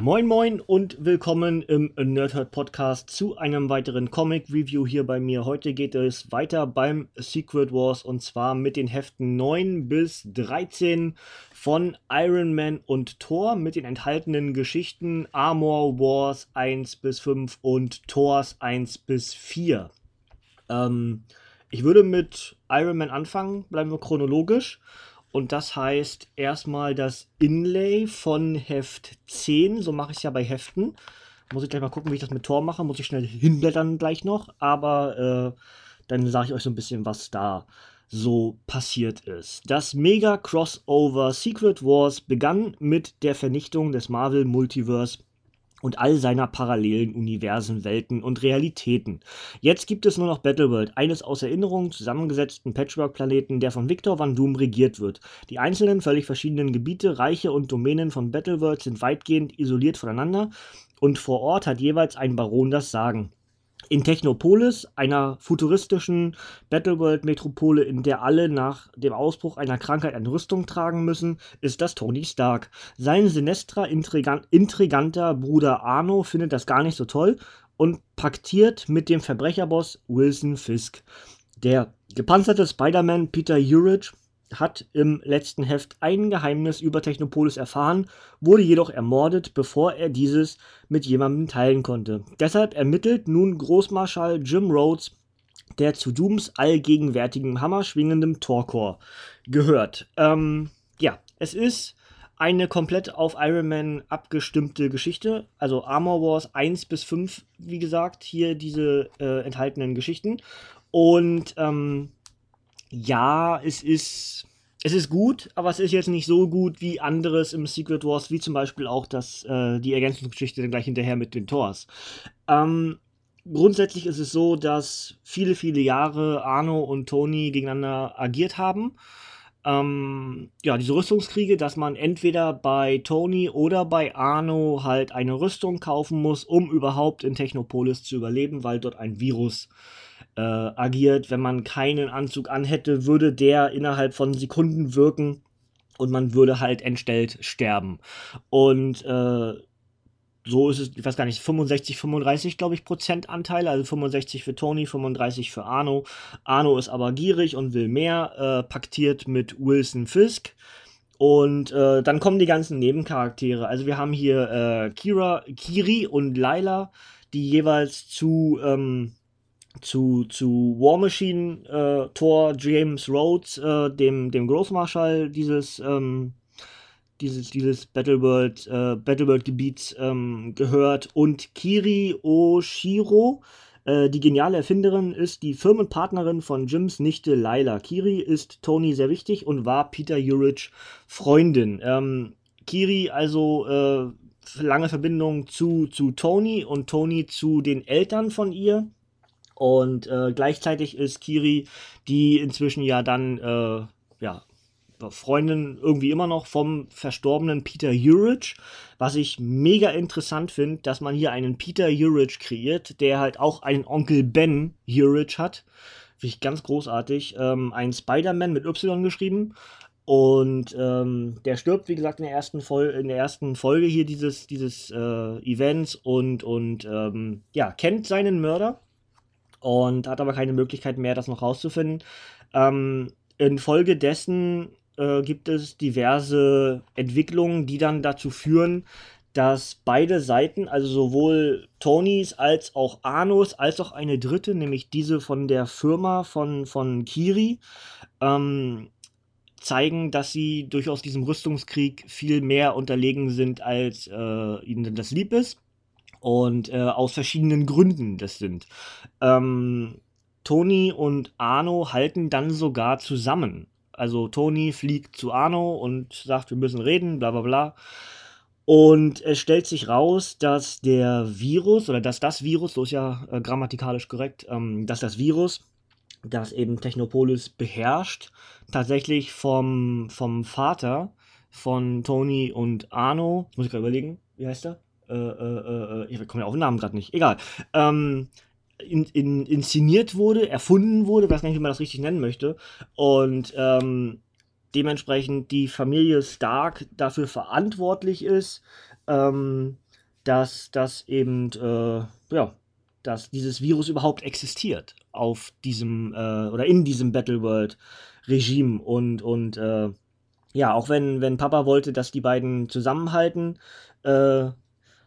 Moin Moin und willkommen im Nerdhurt Podcast zu einem weiteren Comic Review hier bei mir. Heute geht es weiter beim Secret Wars und zwar mit den Heften 9 bis 13 von Iron Man und Thor mit den enthaltenen Geschichten Armor Wars 1 bis 5 und Thors 1 bis 4. Ähm, ich würde mit Iron Man anfangen, bleiben wir chronologisch. Und das heißt erstmal das Inlay von Heft 10. So mache ich es ja bei Heften. Muss ich gleich mal gucken, wie ich das mit Tor mache. Muss ich schnell hinblättern gleich noch. Aber äh, dann sage ich euch so ein bisschen, was da so passiert ist. Das Mega Crossover Secret Wars begann mit der Vernichtung des Marvel Multiverse und all seiner parallelen Universen, Welten und Realitäten. Jetzt gibt es nur noch Battleworld, eines aus Erinnerungen zusammengesetzten Patchwork-Planeten, der von Victor Van Doom regiert wird. Die einzelnen, völlig verschiedenen Gebiete, Reiche und Domänen von Battleworld sind weitgehend isoliert voneinander und vor Ort hat jeweils ein Baron das Sagen in Technopolis, einer futuristischen Battleworld-Metropole, in der alle nach dem Ausbruch einer Krankheit eine Rüstung tragen müssen, ist das Tony Stark. Sein Sinestra intriganter Bruder Arno findet das gar nicht so toll und paktiert mit dem Verbrecherboss Wilson Fisk. Der gepanzerte Spider-Man Peter Urich hat im letzten Heft ein Geheimnis über Technopolis erfahren, wurde jedoch ermordet, bevor er dieses mit jemandem teilen konnte. Deshalb ermittelt nun Großmarschall Jim Rhodes, der zu Dooms allgegenwärtigem hammerschwingendem Torkor gehört. Ähm, ja, es ist eine komplett auf Iron Man abgestimmte Geschichte. Also Armor Wars 1 bis 5, wie gesagt, hier diese äh, enthaltenen Geschichten. Und ähm, ja, es ist. Es ist gut, aber es ist jetzt nicht so gut wie anderes im Secret Wars, wie zum Beispiel auch das, äh, die Ergänzungsgeschichte dann gleich hinterher mit den Tors. Ähm, grundsätzlich ist es so, dass viele, viele Jahre Arno und Tony gegeneinander agiert haben. Ähm, ja, diese Rüstungskriege, dass man entweder bei Tony oder bei Arno halt eine Rüstung kaufen muss, um überhaupt in Technopolis zu überleben, weil dort ein Virus äh, äh, agiert. Wenn man keinen Anzug anhätte, würde der innerhalb von Sekunden wirken und man würde halt entstellt sterben. Und äh, so ist es, ich weiß gar nicht, 65, 35, glaube ich, Prozent Anteile. Also 65 für Tony, 35 für Arno. Arno ist aber gierig und will mehr, äh, paktiert mit Wilson Fisk. Und äh, dann kommen die ganzen Nebencharaktere. Also wir haben hier äh, Kira, Kiri und Laila, die jeweils zu ähm, zu, zu War Machine äh, Thor James Rhodes, äh, dem, dem Großmarschall dieses, ähm, dieses, dieses Battleworld, äh, Battleworld-Gebiets ähm, gehört und Kiri Oshiro, äh, die geniale Erfinderin, ist die Firmenpartnerin von Jims Nichte Laila. Kiri ist Tony sehr wichtig und war Peter Urich Freundin. Ähm, Kiri also äh, lange Verbindung zu, zu Tony und Tony zu den Eltern von ihr und äh, gleichzeitig ist Kiri, die inzwischen ja dann, äh, ja, Freundin irgendwie immer noch vom verstorbenen Peter Urich, was ich mega interessant finde, dass man hier einen Peter Urich kreiert, der halt auch einen Onkel Ben Urich hat. Finde ich ganz großartig. Ähm, ein Spider-Man mit Y geschrieben. Und ähm, der stirbt, wie gesagt, in der ersten, Vol in der ersten Folge hier dieses, dieses äh, Events und, und ähm, ja, kennt seinen Mörder und hat aber keine Möglichkeit mehr, das noch rauszufinden. Ähm, infolgedessen äh, gibt es diverse Entwicklungen, die dann dazu führen, dass beide Seiten, also sowohl Tonys als auch Arnos, als auch eine dritte, nämlich diese von der Firma von, von Kiri, ähm, zeigen, dass sie durchaus diesem Rüstungskrieg viel mehr unterlegen sind, als äh, ihnen das lieb ist. Und äh, aus verschiedenen Gründen das sind. Ähm, Tony und Arno halten dann sogar zusammen. Also Tony fliegt zu Arno und sagt, wir müssen reden, bla bla bla. Und es stellt sich raus, dass der Virus, oder dass das Virus, so ist ja äh, grammatikalisch korrekt, ähm, dass das Virus, das eben Technopolis beherrscht, tatsächlich vom, vom Vater von Tony und Arno, muss ich gerade überlegen, wie heißt er? Äh, äh, äh, ich komme ja auf den Namen gerade nicht, egal, ähm, in, in, inszeniert wurde, erfunden wurde, weiß gar nicht, wie man das richtig nennen möchte, und ähm, dementsprechend die Familie Stark dafür verantwortlich ist, ähm, dass das eben, äh, ja, dass dieses Virus überhaupt existiert auf diesem äh, oder in diesem Battleworld-Regime. Und, und äh, ja, auch wenn, wenn Papa wollte, dass die beiden zusammenhalten, äh,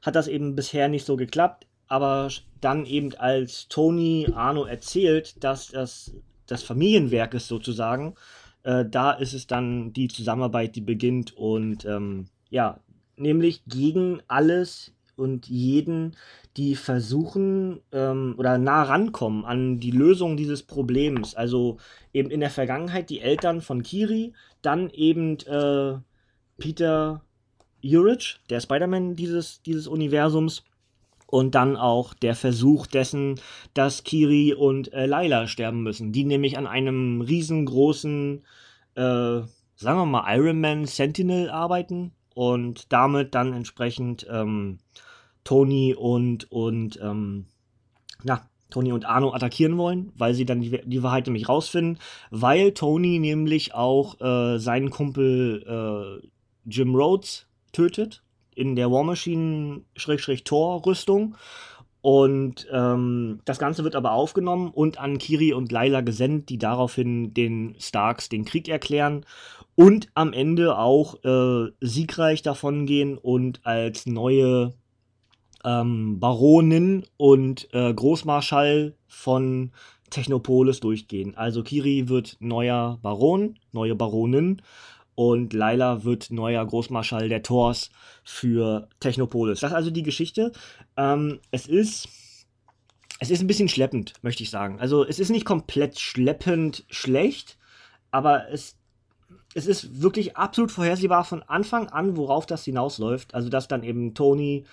hat das eben bisher nicht so geklappt. Aber dann eben als Tony Arno erzählt, dass das das Familienwerk ist sozusagen, äh, da ist es dann die Zusammenarbeit, die beginnt und ähm, ja, nämlich gegen alles und jeden, die versuchen ähm, oder nah rankommen an die Lösung dieses Problems. Also eben in der Vergangenheit die Eltern von Kiri, dann eben äh, Peter Urich, der Spider-Man dieses, dieses Universums. Und dann auch der Versuch dessen, dass Kiri und äh, Layla sterben müssen, die nämlich an einem riesengroßen, äh, sagen wir mal, Iron Man Sentinel arbeiten und damit dann entsprechend ähm, Tony und, und ähm, na, Tony und Arno attackieren wollen, weil sie dann die, die Wahrheit nämlich rausfinden, weil Tony nämlich auch äh, seinen Kumpel äh, Jim Rhodes tötet in der War Machine-Tor-Rüstung. Und ähm, das Ganze wird aber aufgenommen und an Kiri und Layla gesendet, die daraufhin den Starks den Krieg erklären und am Ende auch äh, siegreich davongehen und als neue ähm, Baronin und äh, Großmarschall von Technopolis durchgehen. Also Kiri wird neuer Baron, neue Baronin und Laila wird neuer Großmarschall der Tors für Technopolis. Das ist also die Geschichte. Ähm, es ist es ist ein bisschen schleppend, möchte ich sagen. Also es ist nicht komplett schleppend schlecht, aber es es ist wirklich absolut vorhersehbar von Anfang an, worauf das hinausläuft. Also dass dann eben Tony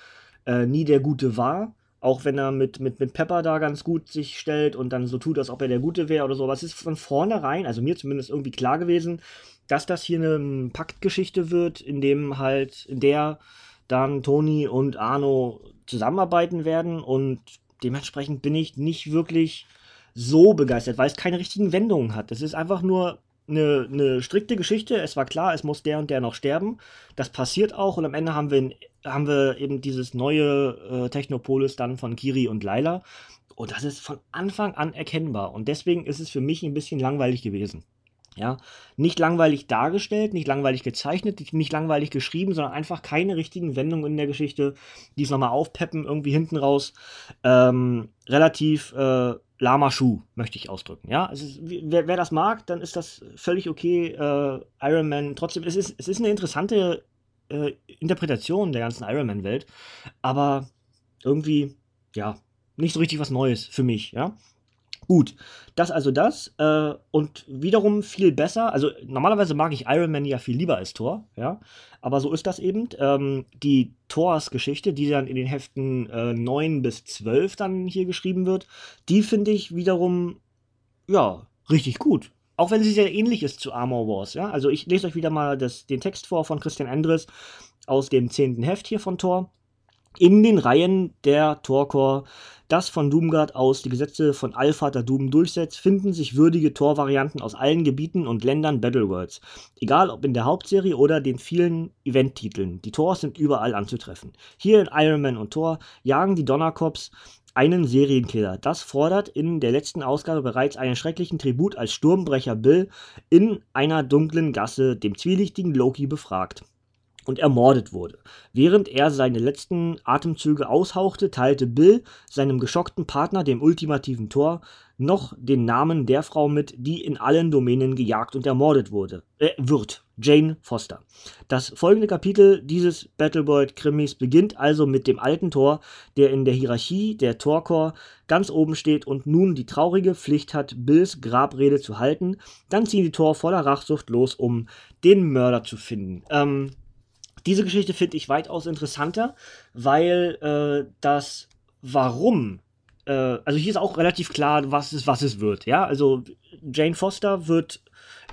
äh, nie der Gute war. Auch wenn er mit, mit, mit Pepper da ganz gut sich stellt und dann so tut, als ob er der Gute wäre oder so. Aber es ist von vornherein, also mir zumindest irgendwie klar gewesen, dass das hier eine Paktgeschichte wird, in dem halt, in der dann Tony und Arno zusammenarbeiten werden und dementsprechend bin ich nicht wirklich so begeistert, weil es keine richtigen Wendungen hat. Es ist einfach nur eine, eine strikte Geschichte. Es war klar, es muss der und der noch sterben. Das passiert auch und am Ende haben wir, haben wir eben dieses neue äh, Technopolis dann von Kiri und Laila. Und das ist von Anfang an erkennbar. Und deswegen ist es für mich ein bisschen langweilig gewesen. Ja, nicht langweilig dargestellt, nicht langweilig gezeichnet, nicht langweilig geschrieben, sondern einfach keine richtigen Wendungen in der Geschichte, die es nochmal aufpeppen, irgendwie hinten raus. Ähm, relativ äh, lama Schuh, möchte ich ausdrücken. Ja, ist, wer, wer, das mag, dann ist das völlig okay. Äh, Iron Man, trotzdem, es ist, es ist eine interessante äh, Interpretation der ganzen Iron Man-Welt, aber irgendwie, ja, nicht so richtig was Neues für mich, ja. Gut, das also das. Äh, und wiederum viel besser. Also normalerweise mag ich Iron Man ja viel lieber als Thor, ja. Aber so ist das eben. Ähm, die Thors-Geschichte, die dann in den Heften äh, 9 bis 12 dann hier geschrieben wird, die finde ich wiederum, ja, richtig gut. Auch wenn sie sehr ähnlich ist zu Armor Wars, ja. Also ich lese euch wieder mal das, den Text vor von Christian Endres aus dem 10. Heft hier von Thor in den Reihen der Torcore, das von Doomguard aus die Gesetze von Allvater Doom durchsetzt, finden sich würdige Tor-Varianten aus allen Gebieten und Ländern Battleworlds. Egal ob in der Hauptserie oder den vielen Event-Titeln. Die Tors sind überall anzutreffen. Hier in Iron Man und Thor jagen die Donnercops einen Serienkiller. Das fordert in der letzten Ausgabe bereits einen schrecklichen Tribut als Sturmbrecher Bill in einer dunklen Gasse dem zwielichtigen Loki befragt und ermordet wurde. Während er seine letzten Atemzüge aushauchte, teilte Bill seinem geschockten Partner, dem ultimativen Tor, noch den Namen der Frau mit, die in allen Domänen gejagt und ermordet wurde, äh, wird. Jane Foster. Das folgende Kapitel dieses Battleworld-Krimis beginnt also mit dem alten Tor, der in der Hierarchie der Torkor ganz oben steht und nun die traurige Pflicht hat, Bills Grabrede zu halten. Dann ziehen die Tor voller Rachsucht los, um den Mörder zu finden. Ähm, diese Geschichte finde ich weitaus interessanter, weil äh, das Warum, äh, also hier ist auch relativ klar, was es, was es wird. Ja, also Jane Foster wird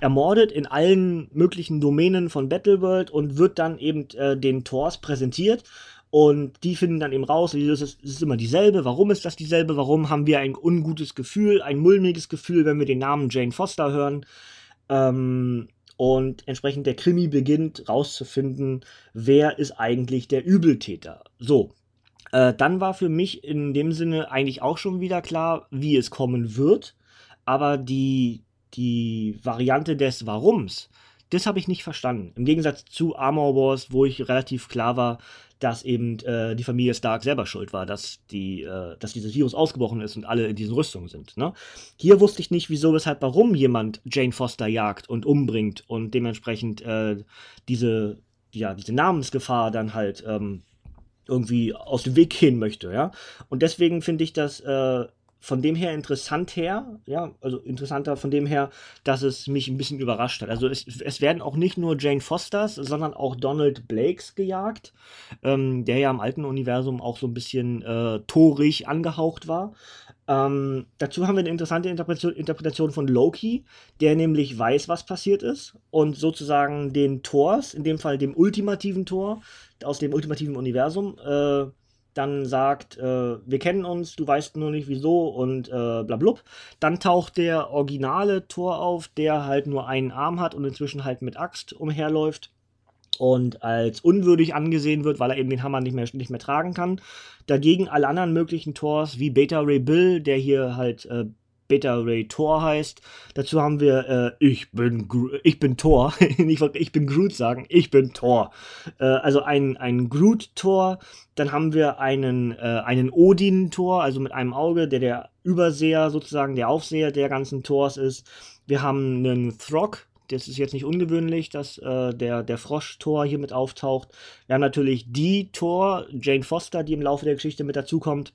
ermordet in allen möglichen Domänen von Battleworld und wird dann eben äh, den Tors präsentiert. Und die finden dann eben raus, es ist, ist, immer dieselbe. Warum ist das dieselbe? Warum haben wir ein ungutes Gefühl, ein mulmiges Gefühl, wenn wir den Namen Jane Foster hören? Ähm, und entsprechend der Krimi beginnt rauszufinden, wer ist eigentlich der Übeltäter. So. Äh, dann war für mich in dem Sinne eigentlich auch schon wieder klar, wie es kommen wird. Aber die, die Variante des Warums, das habe ich nicht verstanden. Im Gegensatz zu Armor Wars, wo ich relativ klar war, dass eben äh, die Familie Stark selber schuld war, dass, die, äh, dass dieses Virus ausgebrochen ist und alle in diesen Rüstungen sind. Ne? Hier wusste ich nicht, wieso, weshalb, warum jemand Jane Foster jagt und umbringt und dementsprechend äh, diese, ja, diese Namensgefahr dann halt ähm, irgendwie aus dem Weg gehen möchte. Ja? Und deswegen finde ich das äh, von dem her interessant her, ja, also interessanter von dem her, dass es mich ein bisschen überrascht hat. Also es, es werden auch nicht nur Jane Fosters, sondern auch Donald Blakes gejagt, ähm, der ja im alten Universum auch so ein bisschen äh, torig angehaucht war. Ähm, dazu haben wir eine interessante Interpretation, von Loki, der nämlich weiß, was passiert ist und sozusagen den Thors, in dem Fall dem ultimativen Tor aus dem ultimativen Universum, äh, dann sagt, äh, wir kennen uns, du weißt nur nicht wieso und äh, blablub. Dann taucht der originale Tor auf, der halt nur einen Arm hat und inzwischen halt mit Axt umherläuft und als unwürdig angesehen wird, weil er eben den Hammer nicht mehr, nicht mehr tragen kann. Dagegen alle anderen möglichen Tors, wie Beta Ray Bill, der hier halt äh, Beta Ray Thor heißt. Dazu haben wir äh, ich bin Gro ich bin Thor. ich ich bin Groot sagen. Ich bin Thor. Äh, also ein ein Groot Thor. Dann haben wir einen äh, einen Odin Thor, also mit einem Auge, der der Überseher sozusagen, der Aufseher der ganzen Thors ist. Wir haben einen Throg, das ist jetzt nicht ungewöhnlich, dass äh, der, der Frosch-Tor hier mit auftaucht. Wir haben natürlich die Tor, Jane Foster, die im Laufe der Geschichte mit dazukommt.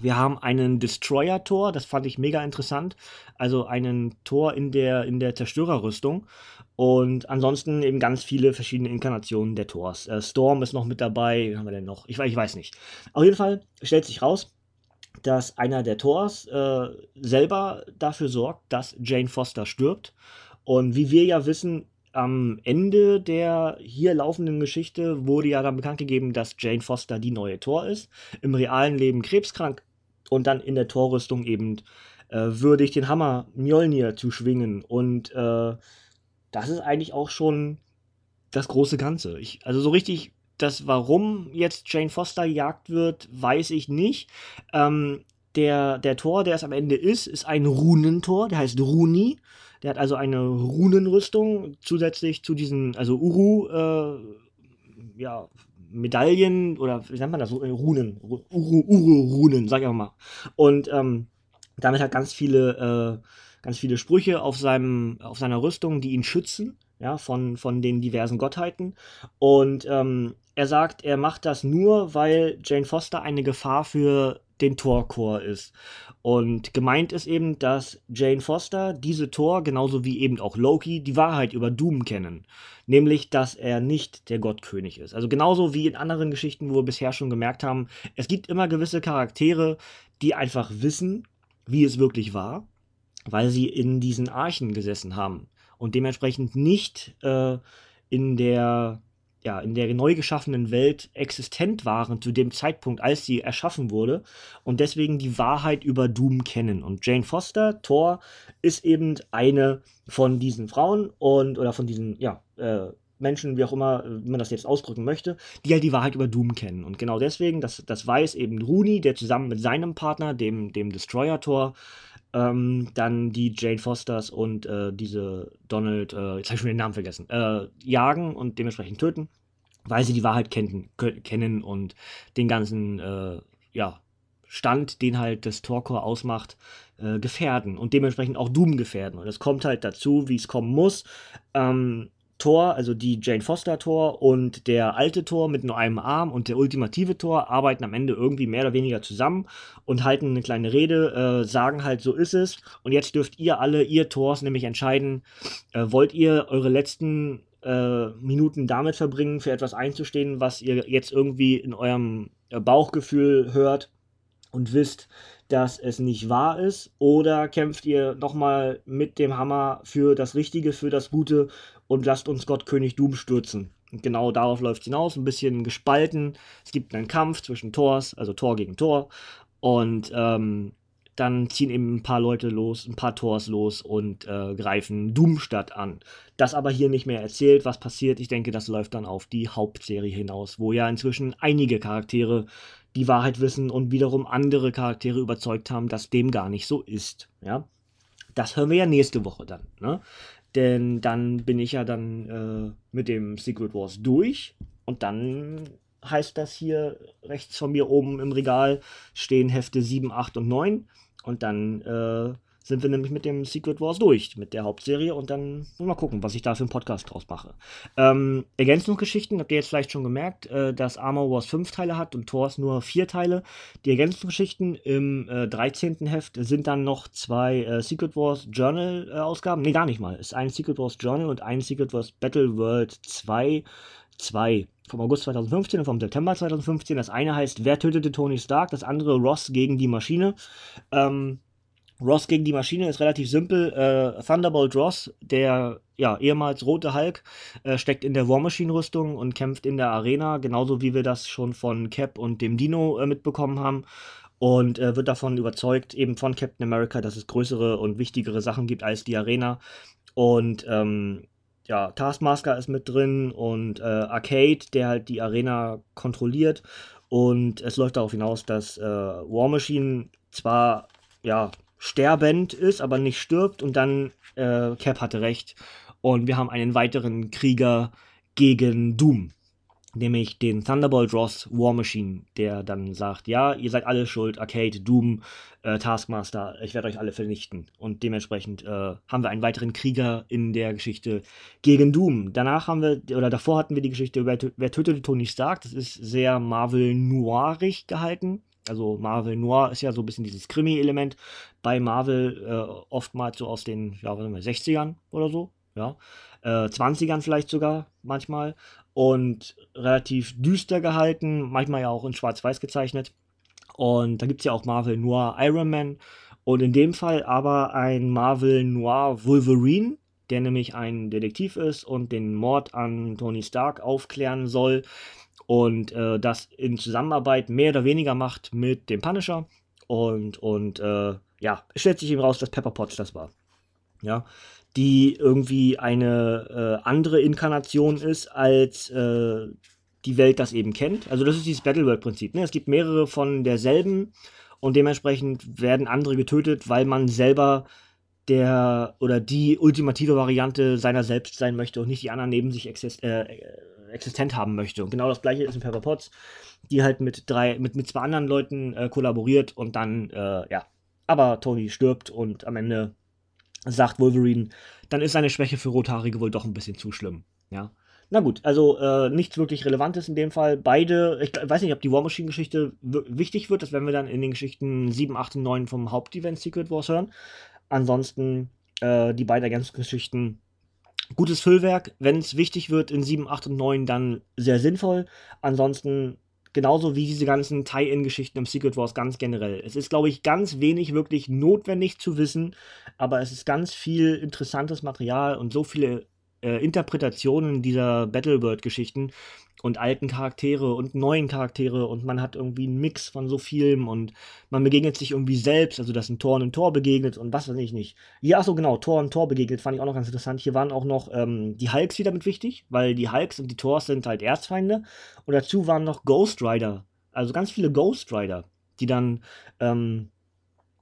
Wir haben einen Destroyer-Tor, das fand ich mega interessant. Also einen Tor in der, in der Zerstörerrüstung. Und ansonsten eben ganz viele verschiedene Inkarnationen der Tors. Äh, Storm ist noch mit dabei. Wie haben wir denn noch? Ich, ich weiß nicht. Auf jeden Fall stellt sich raus, dass einer der Tors äh, selber dafür sorgt, dass Jane Foster stirbt. Und wie wir ja wissen, am Ende der hier laufenden Geschichte wurde ja dann bekannt gegeben, dass Jane Foster die neue Tor ist. Im realen Leben krebskrank und dann in der Torrüstung eben äh, würdig den Hammer Mjolnir zu schwingen. Und äh, das ist eigentlich auch schon das große Ganze. Ich, also so richtig das, warum jetzt Jane Foster jagt wird, weiß ich nicht. Ähm, der, der Tor, der es am Ende ist, ist ein Runentor, der heißt Runi. Der hat also eine Runenrüstung zusätzlich zu diesen, also Uru, äh, ja, Medaillen oder wie nennt man das? Runen. Uru-Runen, sag ich auch mal. Und ähm, damit hat ganz viele, äh, ganz viele Sprüche auf, seinem, auf seiner Rüstung, die ihn schützen, ja, von, von den diversen Gottheiten. Und ähm, er sagt, er macht das nur, weil Jane Foster eine Gefahr für den Torchor ist. Und gemeint ist eben, dass Jane Foster diese Tor, genauso wie eben auch Loki, die Wahrheit über Doom kennen. Nämlich, dass er nicht der Gottkönig ist. Also genauso wie in anderen Geschichten, wo wir bisher schon gemerkt haben, es gibt immer gewisse Charaktere, die einfach wissen, wie es wirklich war, weil sie in diesen Archen gesessen haben und dementsprechend nicht äh, in der ja, in der neu geschaffenen Welt existent waren zu dem Zeitpunkt, als sie erschaffen wurde und deswegen die Wahrheit über Doom kennen. Und Jane Foster, Thor, ist eben eine von diesen Frauen und oder von diesen, ja, äh, Menschen, wie auch immer, wie man das jetzt ausdrücken möchte, die halt die Wahrheit über Doom kennen. Und genau deswegen, das, das weiß eben Rooney, der zusammen mit seinem Partner, dem, dem Destroyer-Tor, ähm, dann die Jane Fosters und äh, diese Donald, äh, jetzt habe ich schon den Namen vergessen, äh, jagen und dementsprechend töten, weil sie die Wahrheit kennen, kennen und den ganzen, äh, ja, Stand, den halt das Torcore ausmacht, äh, gefährden und dementsprechend auch Doom gefährden. Und es kommt halt dazu, wie es kommen muss. Ähm, Thor, also die Jane Foster Thor und der alte Thor mit nur einem Arm und der ultimative Thor arbeiten am Ende irgendwie mehr oder weniger zusammen und halten eine kleine Rede, äh, sagen halt, so ist es. Und jetzt dürft ihr alle, ihr Thors, nämlich entscheiden, äh, wollt ihr eure letzten äh, Minuten damit verbringen, für etwas einzustehen, was ihr jetzt irgendwie in eurem äh, Bauchgefühl hört und wisst, dass es nicht wahr ist? Oder kämpft ihr nochmal mit dem Hammer für das Richtige, für das Gute und lasst uns Gott König Doom stürzen? Und genau darauf läuft es hinaus, ein bisschen gespalten. Es gibt einen Kampf zwischen Tors, also Tor gegen Tor. Und ähm, dann ziehen eben ein paar Leute los, ein paar Tors los und äh, greifen Doomstadt an. Das aber hier nicht mehr erzählt, was passiert. Ich denke, das läuft dann auf die Hauptserie hinaus, wo ja inzwischen einige Charaktere die Wahrheit wissen und wiederum andere Charaktere überzeugt haben, dass dem gar nicht so ist. Ja, das hören wir ja nächste Woche dann. Ne? Denn dann bin ich ja dann äh, mit dem Secret Wars durch. Und dann heißt das hier rechts von mir oben im Regal stehen Hefte 7, 8 und 9 und dann äh, sind wir nämlich mit dem Secret Wars durch, mit der Hauptserie und dann mal gucken, was ich da für einen Podcast draus mache. Ähm, Ergänzungsgeschichten, habt ihr jetzt vielleicht schon gemerkt, äh, dass Armor Wars fünf Teile hat und Thors nur vier Teile. Die Ergänzungsgeschichten im äh, 13. Heft sind dann noch zwei äh, Secret Wars Journal äh, Ausgaben. Nee, gar nicht mal. Es ist ein Secret Wars Journal und ein Secret Wars Battle World 2. 2 vom August 2015 und vom September 2015. Das eine heißt Wer tötete Tony Stark? Das andere Ross gegen die Maschine. Ähm, Ross gegen die Maschine ist relativ simpel. Äh, Thunderbolt Ross, der ja, ehemals rote Hulk, äh, steckt in der War Machine Rüstung und kämpft in der Arena, genauso wie wir das schon von Cap und dem Dino äh, mitbekommen haben. Und äh, wird davon überzeugt, eben von Captain America, dass es größere und wichtigere Sachen gibt als die Arena. Und ähm, ja, Taskmaster ist mit drin und äh, Arcade, der halt die Arena kontrolliert. Und es läuft darauf hinaus, dass äh, War Machine zwar ja sterbend ist, aber nicht stirbt. Und dann, äh, Cap hatte recht. Und wir haben einen weiteren Krieger gegen Doom. Nämlich den Thunderbolt Ross War Machine, der dann sagt, ja, ihr seid alle schuld, Arcade, Doom, äh, Taskmaster, ich werde euch alle vernichten. Und dementsprechend äh, haben wir einen weiteren Krieger in der Geschichte gegen Doom. Danach haben wir, oder davor hatten wir die Geschichte, wer, wer tötete Tony Stark. Das ist sehr Marvel noirig gehalten. Also Marvel Noir ist ja so ein bisschen dieses Krimi-Element bei Marvel äh, oftmals so aus den ja, wir, 60ern oder so, ja. Äh, 20ern vielleicht sogar manchmal und relativ düster gehalten, manchmal ja auch in schwarz-weiß gezeichnet. Und da gibt es ja auch Marvel Noir Iron Man und in dem Fall aber ein Marvel Noir Wolverine, der nämlich ein Detektiv ist und den Mord an Tony Stark aufklären soll und äh, das in Zusammenarbeit mehr oder weniger macht mit dem Punisher. Und, und äh, ja, es stellt sich eben raus, dass Pepper Potts das war. Ja, die irgendwie eine äh, andere Inkarnation ist, als äh, die Welt das eben kennt. Also das ist dieses Battle World Prinzip. Ne? Es gibt mehrere von derselben und dementsprechend werden andere getötet, weil man selber der oder die ultimative Variante seiner selbst sein möchte und nicht die anderen neben sich exist äh, existent haben möchte. Und genau das gleiche ist in Pepper Potts, die halt mit drei, mit, mit zwei anderen Leuten äh, kollaboriert und dann, äh, ja, aber Tony stirbt und am Ende sagt Wolverine, dann ist seine Schwäche für Rothaarige wohl doch ein bisschen zu schlimm. Ja. Na gut, also äh, nichts wirklich Relevantes in dem Fall. Beide, ich weiß nicht, ob die War Machine-Geschichte wichtig wird, das werden wir dann in den Geschichten 7, 8 und 9 vom Hauptevent Secret Wars hören. Ansonsten äh, die beiden Ergänzungsgeschichten gutes Füllwerk. Wenn es wichtig wird in 7, 8 und 9, dann sehr sinnvoll. Ansonsten genauso wie diese ganzen Tie-In-Geschichten im Secret Wars ganz generell. Es ist, glaube ich, ganz wenig wirklich notwendig zu wissen, aber es ist ganz viel interessantes Material und so viele äh, Interpretationen dieser Battleworld-Geschichten und alten Charaktere und neuen Charaktere und man hat irgendwie einen Mix von so vielem und man begegnet sich irgendwie selbst, also dass ein Tor ein Tor begegnet und was weiß ich nicht. Ja, so genau, Tor und Tor begegnet, fand ich auch noch ganz interessant. Hier waren auch noch ähm, die Hulks wieder mit wichtig, weil die Hulks und die Tors sind halt Erzfeinde und dazu waren noch Ghost Rider, also ganz viele Ghost Rider, die dann, ähm,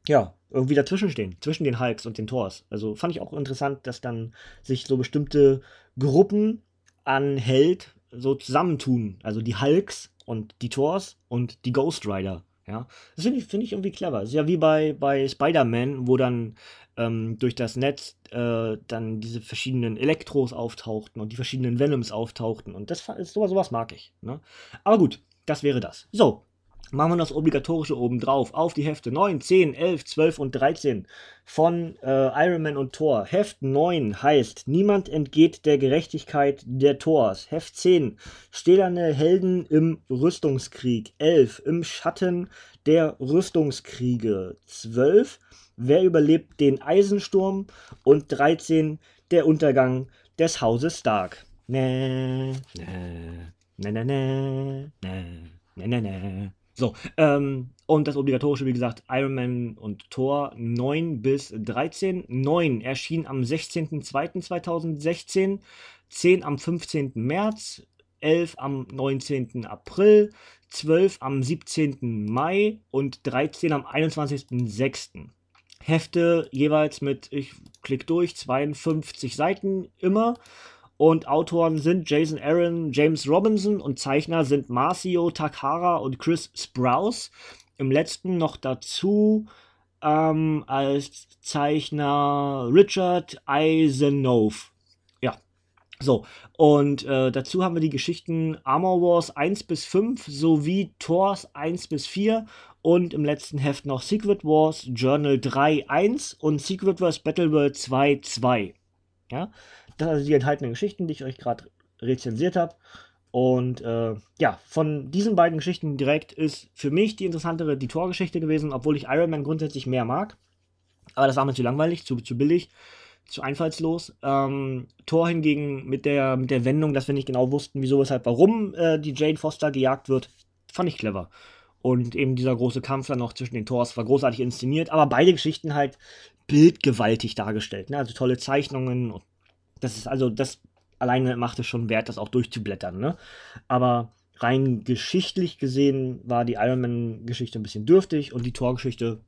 ja, irgendwie dazwischen stehen, zwischen den Hulks und den Tors. Also fand ich auch interessant, dass dann sich so bestimmte Gruppen an Held so zusammentun. Also die Hulks und die Thors und die Ghost Rider. Ja, das finde ich, find ich irgendwie clever. Das ist ja wie bei, bei Spider-Man, wo dann ähm, durch das Netz äh, dann diese verschiedenen Elektros auftauchten und die verschiedenen Venoms auftauchten. Und das ist sowas, sowas mag ich. Ne? Aber gut, das wäre das. So, machen wir das obligatorische oben drauf auf die Hefte 9, 10, 11, 12 und 13 von äh, Iron Man und Thor. Heft 9 heißt Niemand entgeht der Gerechtigkeit der Thors. Heft 10 Stählerne Helden im Rüstungskrieg. 11 Im Schatten der Rüstungskriege. 12 Wer überlebt den Eisensturm? Und 13 Der Untergang des Hauses Stark. Nee, nee, nee, nee, nee, nee, nee, nee. So, ähm, und das obligatorische, wie gesagt, Iron Man und Thor 9 bis 13. 9 erschien am 16.02.2016, 10 am 15. März, 11 am 19. April, 12 am 17. Mai und 13 am 21.06. Hefte jeweils mit, ich klick durch, 52 Seiten immer. Und Autoren sind Jason Aaron, James Robinson und Zeichner sind Marcio Takara und Chris Sprouse. Im letzten noch dazu ähm, als Zeichner Richard Eisenhow. Ja, so. Und äh, dazu haben wir die Geschichten Armor Wars 1 bis 5 sowie Thors 1 bis 4 und im letzten Heft noch Secret Wars Journal 3 1 und Secret Wars Battle World 2 2. Ja, das sind also die enthaltenen Geschichten, die ich euch gerade rezensiert habe. Und äh, ja, von diesen beiden Geschichten direkt ist für mich die interessantere die Torgeschichte gewesen, obwohl ich Iron Man grundsätzlich mehr mag. Aber das war mir zu langweilig, zu, zu billig, zu einfallslos. Ähm, Tor hingegen mit der, mit der Wendung, dass wir nicht genau wussten, wieso, weshalb, warum äh, die Jane Foster gejagt wird, fand ich clever. Und eben dieser große Kampf dann noch zwischen den Tors war großartig inszeniert, aber beide Geschichten halt bildgewaltig dargestellt. Ne? Also tolle Zeichnungen das ist also, das alleine macht es schon wert, das auch durchzublättern. Ne? Aber rein geschichtlich gesehen war die Iron Man-Geschichte ein bisschen dürftig und die Torgeschichte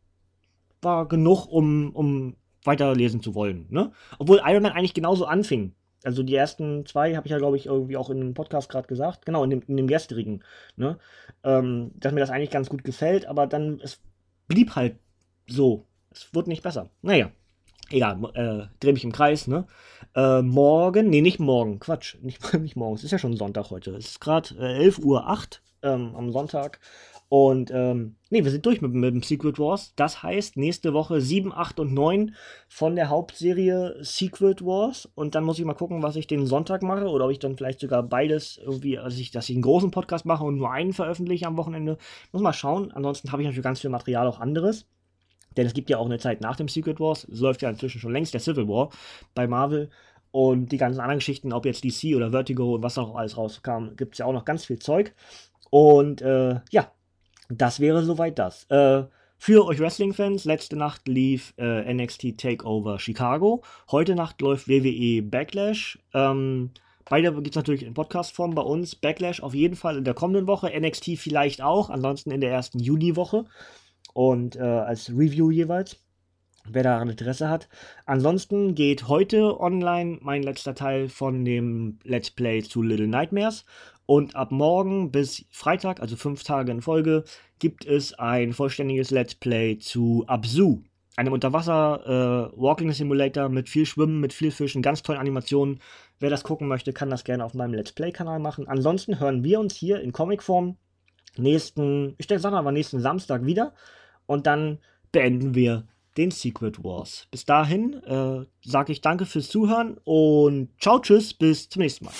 war genug, um, um weiterlesen zu wollen. Ne? Obwohl Iron Man eigentlich genauso anfing. Also die ersten zwei habe ich ja, glaube ich, irgendwie auch in einem Podcast gerade gesagt. Genau, in dem, in dem gestrigen. Ne? Ähm, dass mir das eigentlich ganz gut gefällt, aber dann, es blieb halt so. Es wurde nicht besser. Naja, egal, äh, drehe mich im Kreis, ne? Äh, morgen, nee, nicht morgen, Quatsch, nicht, nicht morgen, es ist ja schon Sonntag heute. Es ist gerade äh, 11.08 Uhr ähm, am Sonntag. Und ähm, nee, wir sind durch mit, mit dem Secret Wars. Das heißt, nächste Woche 7, 8 und 9 von der Hauptserie Secret Wars. Und dann muss ich mal gucken, was ich den Sonntag mache. Oder ob ich dann vielleicht sogar beides irgendwie, also ich, dass ich einen großen Podcast mache und nur einen veröffentliche am Wochenende. Muss mal schauen. Ansonsten habe ich natürlich ganz viel Material auch anderes. Denn es gibt ja auch eine Zeit nach dem Secret Wars. Es läuft ja inzwischen schon längst der Civil War bei Marvel. Und die ganzen anderen Geschichten, ob jetzt DC oder Vertigo und was auch alles rauskam, gibt es ja auch noch ganz viel Zeug. Und äh, ja, das wäre soweit das. Äh, für euch Wrestling-Fans, letzte Nacht lief äh, NXT Takeover Chicago. Heute Nacht läuft WWE Backlash. Ähm, beide gibt es natürlich in Podcast-Form bei uns. Backlash auf jeden Fall in der kommenden Woche. NXT vielleicht auch, ansonsten in der ersten Juni-Woche und äh, als Review jeweils, wer daran Interesse hat. Ansonsten geht heute online mein letzter Teil von dem Let's Play zu Little Nightmares. Und ab morgen bis Freitag, also fünf Tage in Folge, gibt es ein vollständiges Let's Play zu Absu, einem Unterwasser äh, Simulator mit viel Schwimmen, mit viel Fischen, ganz tollen Animationen. Wer das gucken möchte, kann das gerne auf meinem Let's Play-Kanal machen. Ansonsten hören wir uns hier in Comicform nächsten, ich denke, sagen mal nächsten Samstag wieder und dann beenden wir den Secret Wars. Bis dahin äh, sage ich danke fürs Zuhören und ciao, tschüss, bis zum nächsten Mal.